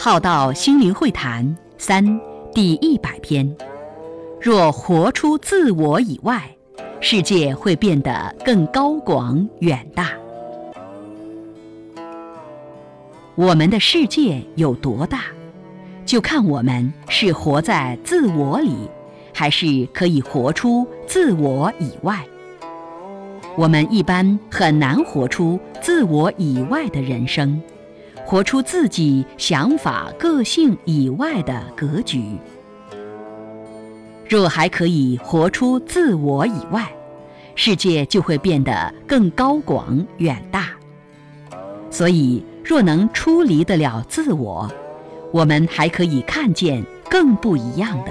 浩道心灵会谈三第一百篇：若活出自我以外，世界会变得更高广远大。我们的世界有多大，就看我们是活在自我里，还是可以活出自我以外。我们一般很难活出自我以外的人生，活出自己想法、个性以外的格局。若还可以活出自我以外，世界就会变得更高广远大。所以，若能出离得了自我，我们还可以看见更不一样的，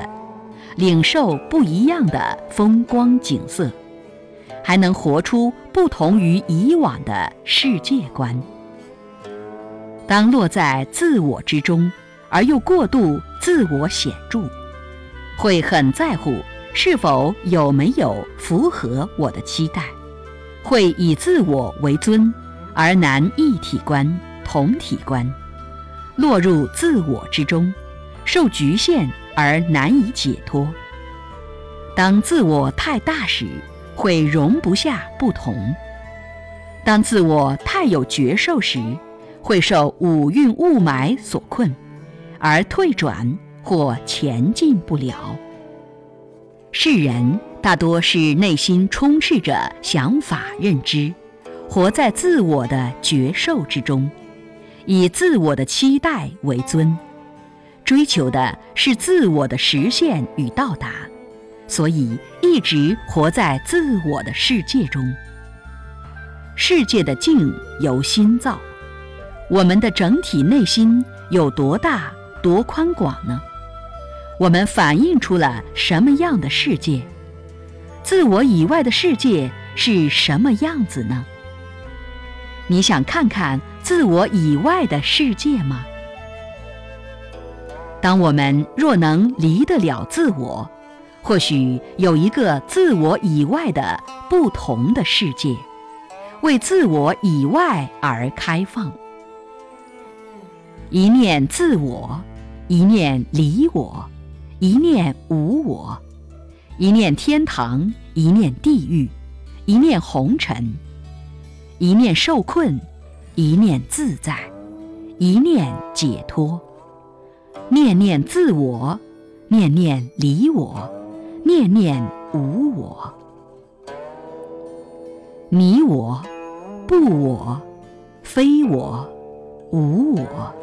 领受不一样的风光景色。还能活出不同于以往的世界观。当落在自我之中，而又过度自我显著，会很在乎是否有没有符合我的期待，会以自我为尊，而难一体观、同体观，落入自我之中，受局限而难以解脱。当自我太大时，会容不下不同。当自我太有觉受时，会受五蕴雾霾所困，而退转或前进不了。世人大多是内心充斥着想法认知，活在自我的觉受之中，以自我的期待为尊，追求的是自我的实现与到达。所以一直活在自我的世界中。世界的境由心造，我们的整体内心有多大、多宽广呢？我们反映出了什么样的世界？自我以外的世界是什么样子呢？你想看看自我以外的世界吗？当我们若能离得了自我，或许有一个自我以外的不同的世界，为自我以外而开放。一念自我，一念离我，一念无我，一念天堂，一念地狱，一念红尘，一念受困，一念自在，一念解脱。念念自我，念念离我。念念无我，你我，不我，非我，无我。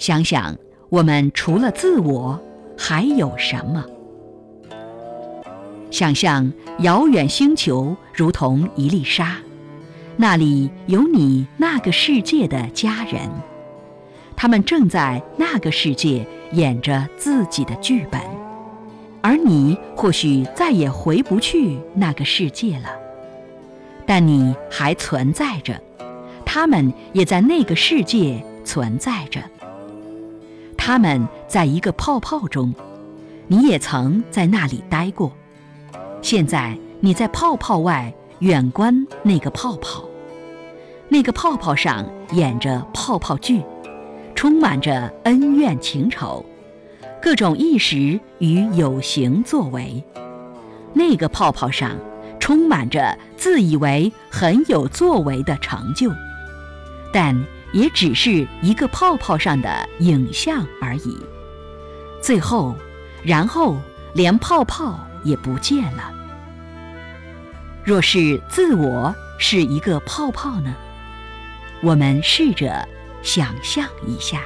想想，我们除了自我，还有什么？想象遥远星球如同一粒沙，那里有你那个世界的家人，他们正在那个世界演着自己的剧本。而你或许再也回不去那个世界了，但你还存在着，他们也在那个世界存在着。他们在一个泡泡中，你也曾在那里待过。现在你在泡泡外远观那个泡泡，那个泡泡上演着泡泡剧，充满着恩怨情仇。各种意识与有形作为，那个泡泡上充满着自以为很有作为的成就，但也只是一个泡泡上的影像而已。最后，然后连泡泡也不见了。若是自我是一个泡泡呢？我们试着想象一下。